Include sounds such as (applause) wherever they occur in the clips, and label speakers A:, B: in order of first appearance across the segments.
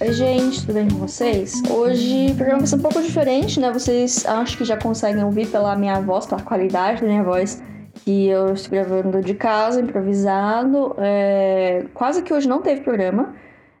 A: Oi, gente, tudo bem com vocês? Hoje o programa vai ser um pouco diferente, né? Vocês acho que já conseguem ouvir pela minha voz, pela qualidade da minha voz, que eu estou gravando de casa, improvisado. É... Quase que hoje não teve programa,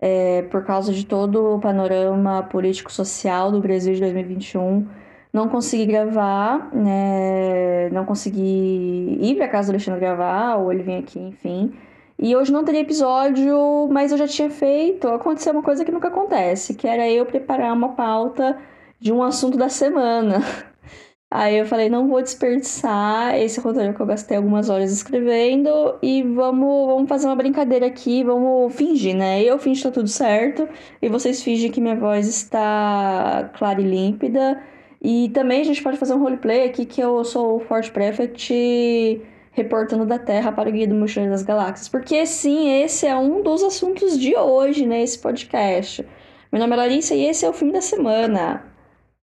A: é... por causa de todo o panorama político-social do Brasil de 2021. Não consegui gravar, né? Não consegui ir para casa do Alexandre gravar, ou ele vem aqui, enfim. E hoje não teria episódio, mas eu já tinha feito. Aconteceu uma coisa que nunca acontece, que era eu preparar uma pauta de um assunto da semana. (laughs) Aí eu falei, não vou desperdiçar esse roteiro que eu gastei algumas horas escrevendo e vamos, vamos fazer uma brincadeira aqui, vamos fingir, né? Eu fingi que tá tudo certo e vocês fingem que minha voz está clara e límpida. E também a gente pode fazer um roleplay aqui que eu sou o Fort Prefect reportando da Terra para o Guia do Mochileiro das Galáxias. Porque sim, esse é um dos assuntos de hoje nesse podcast. Meu nome é Larissa e esse é o filme da semana.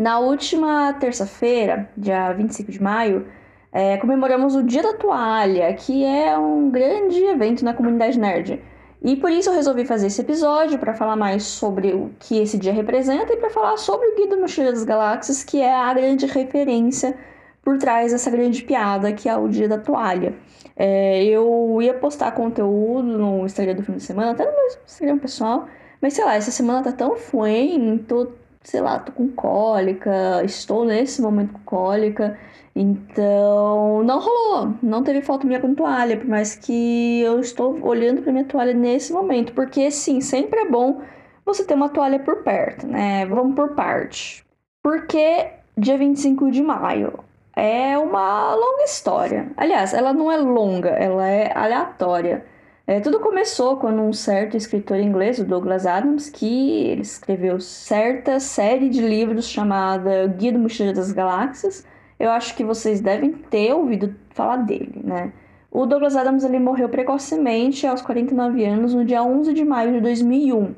A: Na última terça-feira, dia 25 de maio, é, comemoramos o Dia da Toalha, que é um grande evento na comunidade nerd. E por isso eu resolvi fazer esse episódio para falar mais sobre o que esse dia representa e para falar sobre o Guia do Mochileiro das Galáxias, que é a grande referência por trás dessa grande piada que é o dia da toalha. É, eu ia postar conteúdo no Instagram do fim de semana, até no meu Instagram pessoal, mas sei lá, essa semana tá tão fluente, tô, sei lá, tô com cólica, estou nesse momento com cólica, então não rolou, não teve foto minha com toalha, por mais que eu estou olhando para minha toalha nesse momento, porque sim, sempre é bom você ter uma toalha por perto, né? Vamos por parte. Porque dia 25 de maio, é uma longa história. Aliás, ela não é longa, ela é aleatória. É, tudo começou quando um certo escritor inglês, o Douglas Adams, que ele escreveu certa série de livros chamada Guia do Mochileiro das Galáxias. Eu acho que vocês devem ter ouvido falar dele, né? O Douglas Adams ele morreu precocemente aos 49 anos no dia 11 de maio de 2001.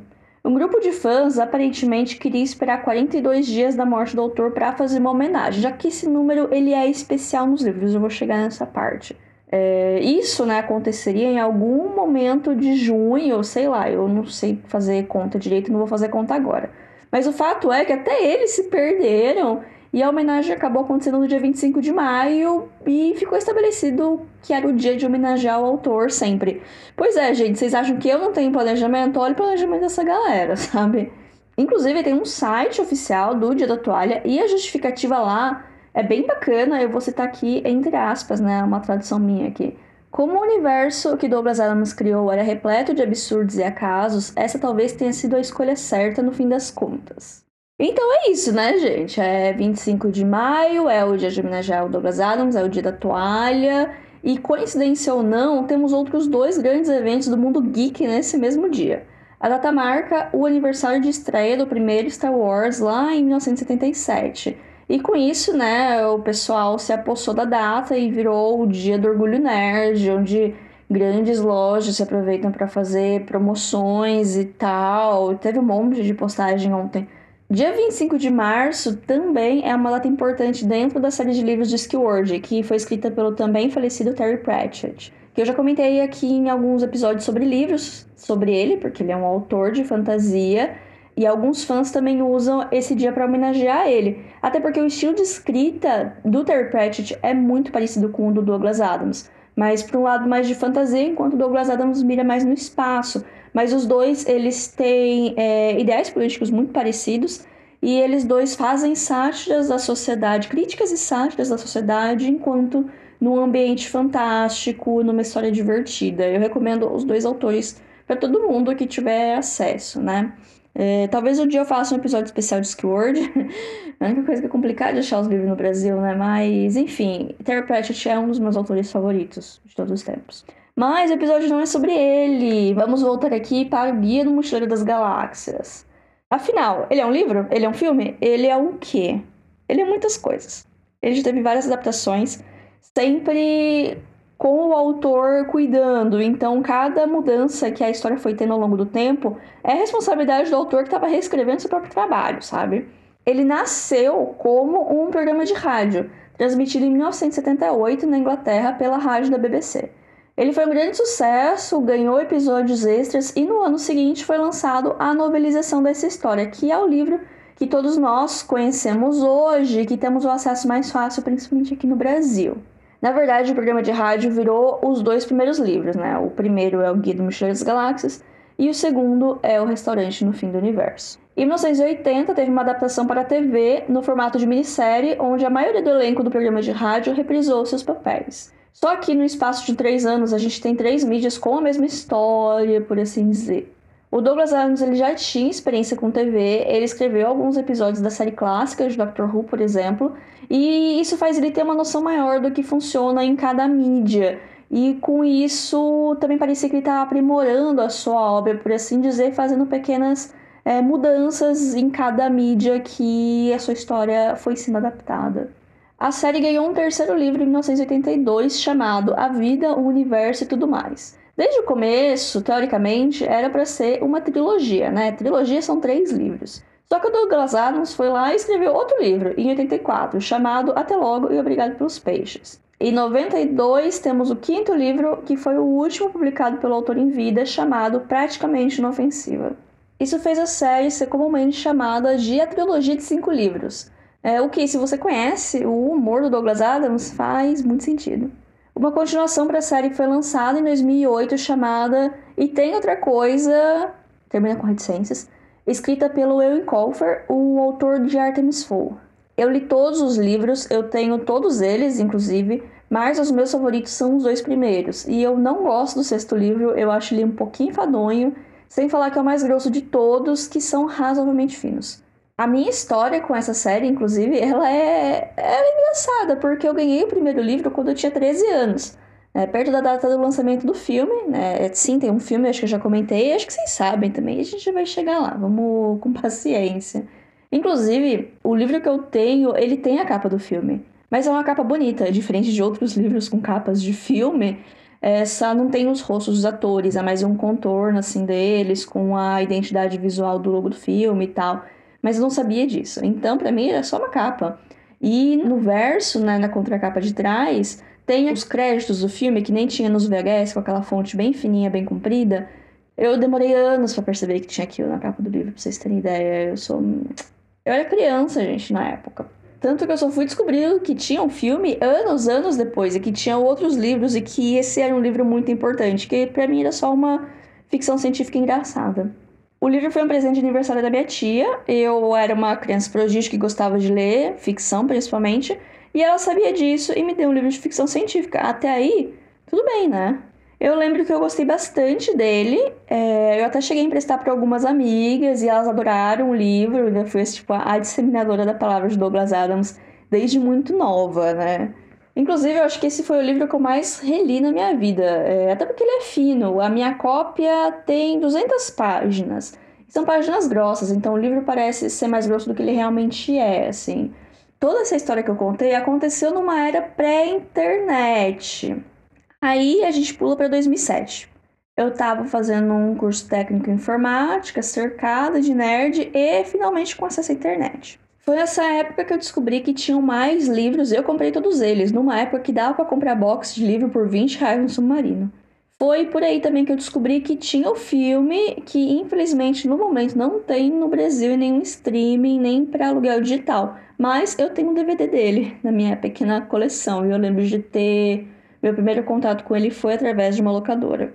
A: Um grupo de fãs aparentemente queria esperar 42 dias da morte do autor para fazer uma homenagem, já que esse número ele é especial nos livros. Eu vou chegar nessa parte. É, isso né, aconteceria em algum momento de junho, sei lá, eu não sei fazer conta direito, não vou fazer conta agora. Mas o fato é que até eles se perderam e a homenagem acabou acontecendo no dia 25 de maio e ficou estabelecido que era o dia de homenagear o autor sempre. Pois é, gente, vocês acham que eu não tenho planejamento? Olha o planejamento dessa galera, (laughs) sabe? Inclusive, tem um site oficial do Dia da Toalha e a justificativa lá é bem bacana. Eu vou citar aqui, entre aspas, né? Uma tradução minha aqui. Como o universo que Douglas Adams criou era repleto de absurdos e acasos, essa talvez tenha sido a escolha certa no fim das contas. Então é isso, né, gente? É 25 de maio, é o dia de homenagear o Douglas Adams, é o dia da toalha. E coincidência ou não, temos outros dois grandes eventos do mundo geek nesse mesmo dia. A data marca o aniversário de estreia do primeiro Star Wars lá em 1977. E com isso, né, o pessoal se apossou da data e virou o dia do orgulho nerd, onde grandes lojas se aproveitam para fazer promoções e tal. Teve um monte de postagem ontem Dia 25 de março também é uma data importante dentro da série de livros de Skillword, que foi escrita pelo também falecido Terry Pratchett. Que eu já comentei aqui em alguns episódios sobre livros sobre ele, porque ele é um autor de fantasia e alguns fãs também usam esse dia para homenagear ele. Até porque o estilo de escrita do Terry Pratchett é muito parecido com o do Douglas Adams, mas para um lado mais de fantasia, enquanto Douglas Adams mira mais no espaço. Mas os dois, eles têm é, ideais políticos muito parecidos e eles dois fazem sátiras da sociedade, críticas e sátiras da sociedade, enquanto num ambiente fantástico, numa história divertida. Eu recomendo os dois autores para todo mundo que tiver acesso, né? É, talvez um dia eu faça um episódio especial de Skillword. (laughs) a única coisa que é complicada de achar os livros no Brasil, né? Mas, enfim, Terry Pratchett é um dos meus autores favoritos de todos os tempos. Mas o episódio não é sobre ele. Vamos voltar aqui para o Guia do Mochileiro das Galáxias. Afinal, ele é um livro? Ele é um filme? Ele é um quê? Ele é muitas coisas. Ele já teve várias adaptações, sempre com o autor cuidando. Então, cada mudança que a história foi tendo ao longo do tempo é responsabilidade do autor que estava reescrevendo seu próprio trabalho, sabe? Ele nasceu como um programa de rádio, transmitido em 1978 na Inglaterra pela rádio da BBC. Ele foi um grande sucesso, ganhou episódios extras e no ano seguinte foi lançado a novelização dessa história, que é o livro que todos nós conhecemos hoje, que temos o acesso mais fácil, principalmente aqui no Brasil. Na verdade, o programa de rádio virou os dois primeiros livros, né? O primeiro é o Guia do Mochileiro das Galáxias e o segundo é O Restaurante no Fim do Universo. Em 1980, teve uma adaptação para a TV no formato de minissérie, onde a maioria do elenco do programa de rádio reprisou seus papéis. Só que no espaço de três anos a gente tem três mídias com a mesma história, por assim dizer. O Douglas Adams ele já tinha experiência com TV, ele escreveu alguns episódios da série clássica de Doctor Who, por exemplo, e isso faz ele ter uma noção maior do que funciona em cada mídia. E com isso também parecia que ele estava aprimorando a sua obra, por assim dizer, fazendo pequenas é, mudanças em cada mídia que a sua história foi sendo adaptada. A série ganhou um terceiro livro em 1982 chamado A Vida, o Universo e Tudo Mais. Desde o começo, teoricamente, era para ser uma trilogia, né? Trilogia são três livros. Só que o Douglas Adams foi lá e escreveu outro livro, em 84, chamado Até Logo e Obrigado pelos Peixes. Em 92, temos o quinto livro, que foi o último publicado pelo autor em vida, chamado Praticamente Inofensiva. Isso fez a série ser comumente chamada de a trilogia de cinco livros, é, o que, se você conhece o humor do Douglas Adams, faz muito sentido. Uma continuação para a série foi lançada em 2008 chamada E Tem Outra Coisa, termina com reticências, escrita pelo Ewan Colfer, o autor de Artemis Fowl. Eu li todos os livros, eu tenho todos eles, inclusive, mas os meus favoritos são os dois primeiros. E eu não gosto do sexto livro, eu acho ele um pouquinho enfadonho, sem falar que é o mais grosso de todos, que são razoavelmente finos. A minha história com essa série, inclusive, ela é, ela é engraçada, porque eu ganhei o primeiro livro quando eu tinha 13 anos. Né, perto da data do lançamento do filme, né? Sim, tem um filme, acho que eu já comentei, acho que vocês sabem também, a gente vai chegar lá, vamos (laughs) com paciência. Inclusive, o livro que eu tenho, ele tem a capa do filme, mas é uma capa bonita, diferente de outros livros com capas de filme, essa não tem os rostos dos atores, é mais um contorno, assim, deles, com a identidade visual do logo do filme e tal mas eu não sabia disso. Então, para mim, era só uma capa. E no verso, né, na contracapa de trás, tem os créditos do filme, que nem tinha nos VHS, com aquela fonte bem fininha, bem comprida. Eu demorei anos para perceber que tinha aquilo na capa do livro, pra vocês terem ideia. Eu sou. Eu era criança, gente, na época. Tanto que eu só fui descobrir que tinha um filme anos, anos depois, e que tinha outros livros, e que esse era um livro muito importante, que para mim era só uma ficção científica engraçada. O livro foi um presente de aniversário da minha tia. Eu era uma criança prodígio que gostava de ler, ficção principalmente, e ela sabia disso e me deu um livro de ficção científica. Até aí, tudo bem, né? Eu lembro que eu gostei bastante dele. É, eu até cheguei a emprestar para algumas amigas e elas adoraram o livro. Eu fui tipo, a disseminadora da palavra de Douglas Adams desde muito nova, né? Inclusive, eu acho que esse foi o livro que eu mais reli na minha vida, é, até porque ele é fino. A minha cópia tem 200 páginas. São páginas grossas, então o livro parece ser mais grosso do que ele realmente é, assim. Toda essa história que eu contei aconteceu numa era pré-internet. Aí a gente pula para 2007. Eu estava fazendo um curso técnico em informática, cercada de nerd e finalmente com acesso à internet. Foi nessa época que eu descobri que tinham mais livros eu comprei todos eles, numa época que dava para comprar box de livro por 20 reais no Submarino. Foi por aí também que eu descobri que tinha o filme, que infelizmente no momento não tem no Brasil em nenhum streaming, nem para aluguel digital. Mas eu tenho um DVD dele na minha pequena coleção e eu lembro de ter. Meu primeiro contato com ele foi através de uma locadora.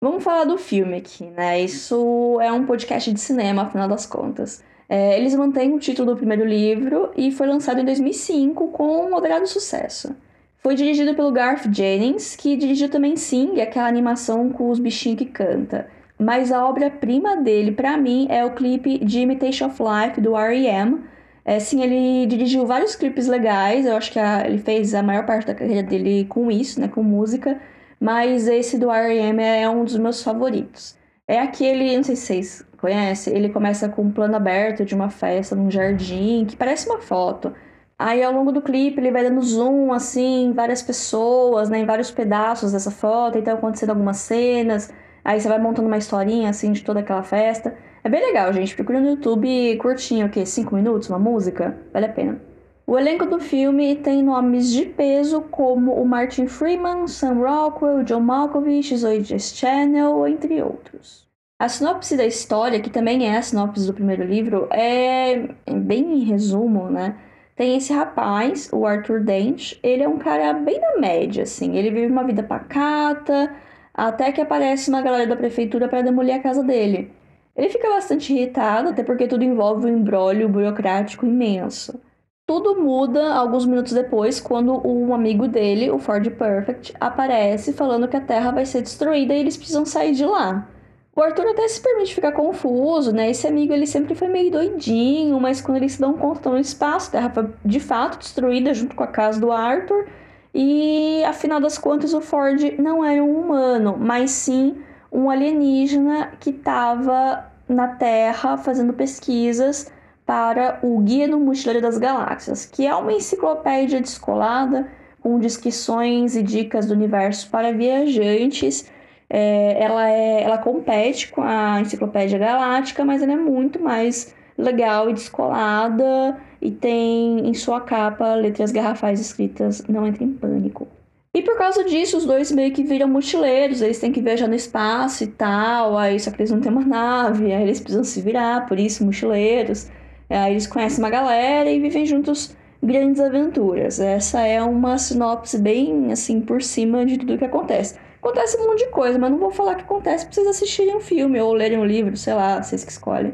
A: Vamos falar do filme aqui, né? Isso é um podcast de cinema, afinal das contas. É, eles mantêm o título do primeiro livro e foi lançado em 2005 com um moderado sucesso. Foi dirigido pelo Garth Jennings, que dirigiu também Sing, aquela animação com os bichinhos que canta. Mas a obra-prima dele, para mim, é o clipe de Imitation of Life, do R.E.M., é, sim, ele dirigiu vários clipes legais, eu acho que a, ele fez a maior parte da carreira dele com isso, né, com música, mas esse do R.E.M. é um dos meus favoritos. É aquele, não sei se vocês conhecem, ele começa com um plano aberto de uma festa num jardim, que parece uma foto. Aí ao longo do clipe ele vai dando zoom assim, em várias pessoas, né, em vários pedaços dessa foto, então acontecendo algumas cenas. Aí você vai montando uma historinha assim de toda aquela festa. É bem legal, gente. Procura no YouTube curtinho, o quê? Cinco minutos, uma música? Vale a pena. O elenco do filme tem nomes de peso como o Martin Freeman, Sam Rockwell, John Malkovich, Zoe Deschanel, entre outros. A sinopse da história, que também é a sinopse do primeiro livro, é bem em resumo, né? Tem esse rapaz, o Arthur Dent, ele é um cara bem da média, assim. Ele vive uma vida pacata, até que aparece uma galera da prefeitura para demolir a casa dele. Ele fica bastante irritado, até porque tudo envolve um embrólio burocrático imenso. Tudo muda alguns minutos depois, quando um amigo dele, o Ford Perfect, aparece falando que a Terra vai ser destruída e eles precisam sair de lá. O Arthur até se permite ficar confuso, né? Esse amigo ele sempre foi meio doidinho, mas quando eles se dão conta no espaço, a Terra foi de fato destruída junto com a casa do Arthur. E afinal das contas, o Ford não era um humano, mas sim um alienígena que estava na Terra fazendo pesquisas para o Guia do Mochileiro das Galáxias, que é uma enciclopédia descolada com descrições e dicas do universo para viajantes. É, ela, é, ela compete com a Enciclopédia Galáctica, mas ela é muito mais legal e descolada e tem em sua capa letras garrafais escritas Não entre em pânico. E por causa disso, os dois meio que viram mochileiros, eles têm que viajar no espaço e tal, aí só que eles não têm uma nave, aí eles precisam se virar, por isso mochileiros. Aí eles conhecem uma galera e vivem juntos grandes aventuras. Essa é uma sinopse bem assim por cima de tudo que acontece. Acontece um monte de coisa, mas não vou falar que acontece pra vocês assistirem um filme ou lerem um livro, sei lá, vocês que escolhem.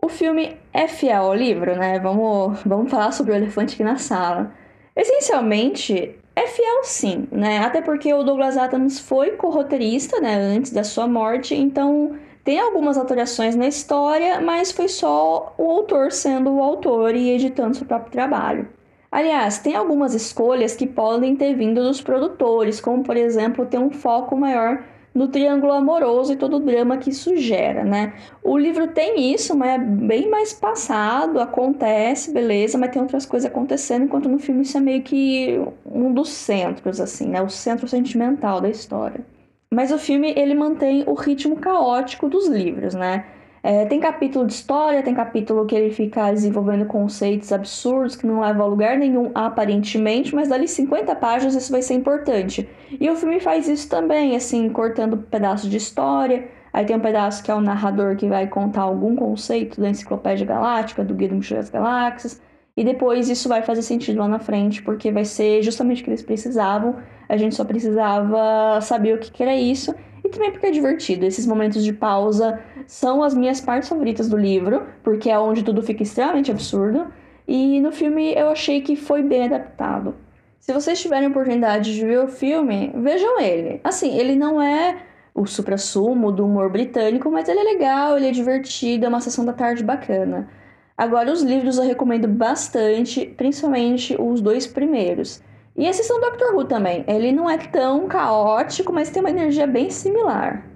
A: O filme é fiel ao livro, né? Vamos, vamos falar sobre o elefante aqui na sala. Essencialmente, é fiel sim, né? Até porque o Douglas Adams foi co-roteirista, né, antes da sua morte, então tem algumas alterações na história, mas foi só o autor sendo o autor e editando seu próprio trabalho. Aliás, tem algumas escolhas que podem ter vindo dos produtores, como por exemplo ter um foco maior no triângulo amoroso e todo o drama que isso gera, né? O livro tem isso, mas é bem mais passado, acontece, beleza, mas tem outras coisas acontecendo, enquanto no filme isso é meio que um dos centros, assim, né? O centro sentimental da história. Mas o filme ele mantém o ritmo caótico dos livros, né? É, tem capítulo de história, tem capítulo que ele fica desenvolvendo conceitos absurdos que não levam a lugar nenhum aparentemente, mas dali 50 páginas isso vai ser importante. E o filme faz isso também, assim, cortando pedaços de história. Aí tem um pedaço que é o narrador que vai contar algum conceito da Enciclopédia Galáctica, do Guia do Mochileiro das Galáxias. E depois isso vai fazer sentido lá na frente, porque vai ser justamente o que eles precisavam. A gente só precisava saber o que, que era isso. E também porque é divertido. Esses momentos de pausa são as minhas partes favoritas do livro, porque é onde tudo fica extremamente absurdo. E no filme eu achei que foi bem adaptado. Se vocês tiverem oportunidade de ver o filme, vejam ele. Assim, ele não é o supra-sumo do humor britânico, mas ele é legal, ele é divertido, é uma sessão da tarde bacana. Agora, os livros eu recomendo bastante, principalmente os dois primeiros. E a sessão Doctor Who também. Ele não é tão caótico, mas tem uma energia bem similar.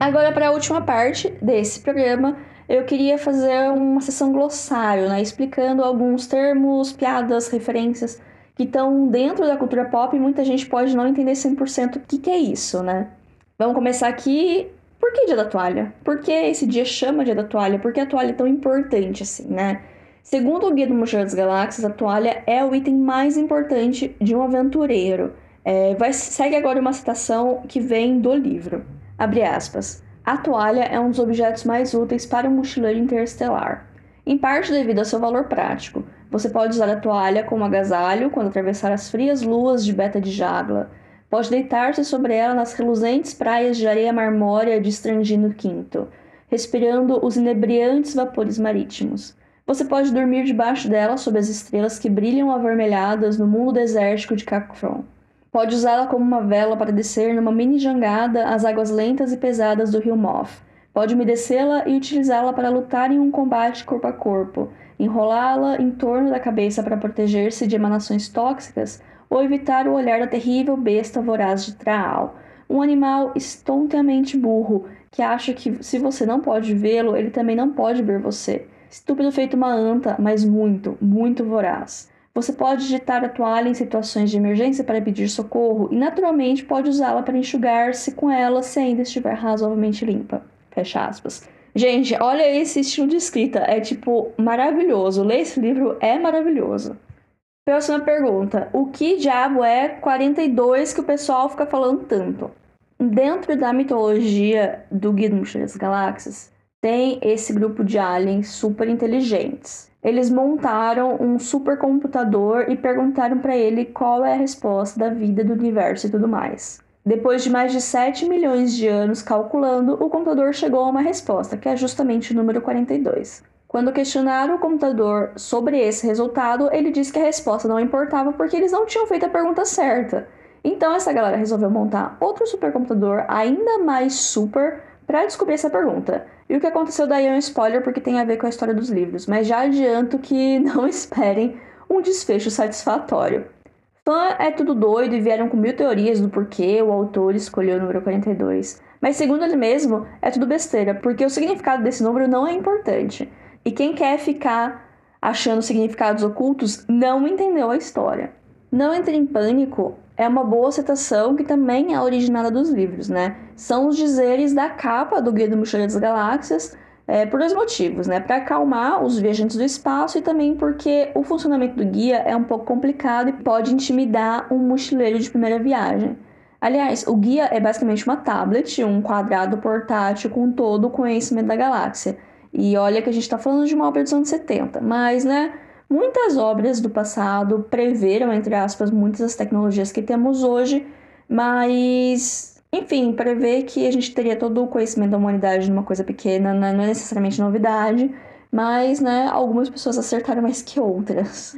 A: Agora, para a última parte desse programa, eu queria fazer uma sessão glossário, né? Explicando alguns termos, piadas, referências que estão dentro da cultura pop e muita gente pode não entender 100% o que, que é isso, né? Vamos começar aqui por que dia da toalha? Por que esse dia chama dia da toalha? Por que a toalha é tão importante assim, né? Segundo o Guia do Mochileiro das Galáxias, a toalha é o item mais importante de um aventureiro. É, vai, segue agora uma citação que vem do livro. Abre aspas. A toalha é um dos objetos mais úteis para um mochileiro interestelar. Em parte devido ao seu valor prático. Você pode usar a toalha como agasalho quando atravessar as frias luas de Beta de Jagla Pode deitar-se sobre ela nas reluzentes praias de areia marmórea de Strangino V, respirando os inebriantes vapores marítimos. Você pode dormir debaixo dela sob as estrelas que brilham avermelhadas no mundo desértico de Cacfron. Pode usá-la como uma vela para descer numa mini jangada às águas lentas e pesadas do rio Moth. Pode umedecê-la e utilizá-la para lutar em um combate corpo a corpo, enrolá-la em torno da cabeça para proteger-se de emanações tóxicas ou evitar o olhar da terrível besta voraz de Traal, um animal estonteamente burro que acha que se você não pode vê-lo, ele também não pode ver você. Estúpido feito uma anta, mas muito, muito voraz. Você pode digitar a toalha em situações de emergência para pedir socorro e, naturalmente, pode usá-la para enxugar-se com ela se ainda estiver razoavelmente limpa. Fecha aspas. Gente, olha esse estilo de escrita. É, tipo, maravilhoso. Ler esse livro é maravilhoso. Próxima pergunta. O que diabo é 42 que o pessoal fica falando tanto? Dentro da mitologia do Guia do das Galáxias, tem esse grupo de aliens super inteligentes. Eles montaram um supercomputador e perguntaram para ele qual é a resposta da vida, do universo e tudo mais. Depois de mais de 7 milhões de anos calculando, o computador chegou a uma resposta, que é justamente o número 42. Quando questionaram o computador sobre esse resultado, ele disse que a resposta não importava porque eles não tinham feito a pergunta certa. Então essa galera resolveu montar outro supercomputador ainda mais super para descobrir essa pergunta. E o que aconteceu daí é um spoiler porque tem a ver com a história dos livros, mas já adianto que (laughs) não esperem um desfecho satisfatório. Fã é tudo doido e vieram com mil teorias do porquê o autor escolheu o número 42. Mas segundo ele mesmo, é tudo besteira, porque o significado desse número não é importante. E quem quer ficar achando significados ocultos não entendeu a história. Não entre em pânico é uma boa citação que também é originada dos livros, né? São os dizeres da capa do Guia do Mochileiro das Galáxias, é, por dois motivos, né? Para acalmar os viajantes do espaço e também porque o funcionamento do guia é um pouco complicado e pode intimidar um mochileiro de primeira viagem. Aliás, o guia é basicamente uma tablet, um quadrado portátil com todo o conhecimento da galáxia. E olha que a gente está falando de uma obra dos anos 70, mas, né? Muitas obras do passado preveram, entre aspas, muitas das tecnologias que temos hoje, mas, enfim, prever que a gente teria todo o conhecimento da humanidade numa coisa pequena não é necessariamente novidade, mas, né, algumas pessoas acertaram mais que outras.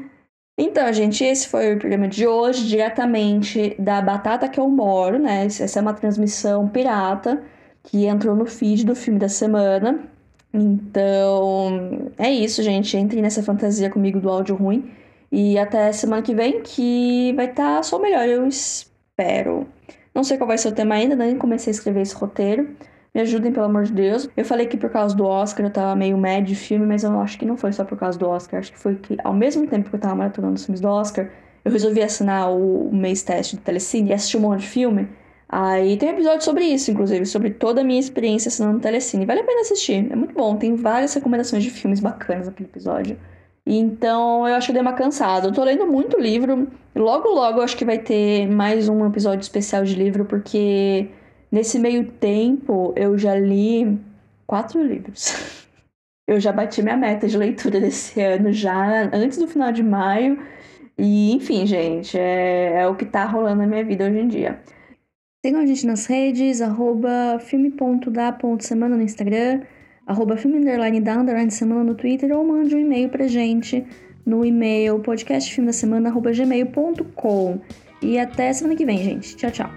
A: Então, gente, esse foi o programa de hoje, diretamente da Batata que eu moro, né? Essa é uma transmissão pirata que entrou no feed do filme da semana. Então, é isso, gente. Entrem nessa fantasia comigo do áudio ruim. E até semana que vem, que vai estar tá só melhor, eu espero. Não sei qual vai ser o tema ainda, nem comecei a escrever esse roteiro. Me ajudem, pelo amor de Deus. Eu falei que por causa do Oscar eu tava meio mad de filme, mas eu acho que não foi só por causa do Oscar. Acho que foi que, ao mesmo tempo que eu tava maratonando os filmes do Oscar, eu resolvi assinar o mês teste do Telecine e assistir um monte de filme. Aí tem um episódio sobre isso, inclusive, sobre toda a minha experiência assinando Telecine. Vale a pena assistir, é muito bom. Tem várias recomendações de filmes bacanas naquele episódio. Então eu acho que dei uma cansada. Eu tô lendo muito livro. Logo, logo eu acho que vai ter mais um episódio especial de livro, porque nesse meio tempo eu já li quatro livros. (laughs) Eu já bati minha meta de leitura desse ano, já antes do final de maio. E, enfim, gente, é, é o que tá rolando na minha vida hoje em dia. Sigam a gente nas redes, arroba filme.da.semana no Instagram, arroba filme underline da semana no Twitter ou mande um e-mail pra gente no e-mail podcastfilmedasemana.gmail.com. E até semana que vem, gente. Tchau, tchau.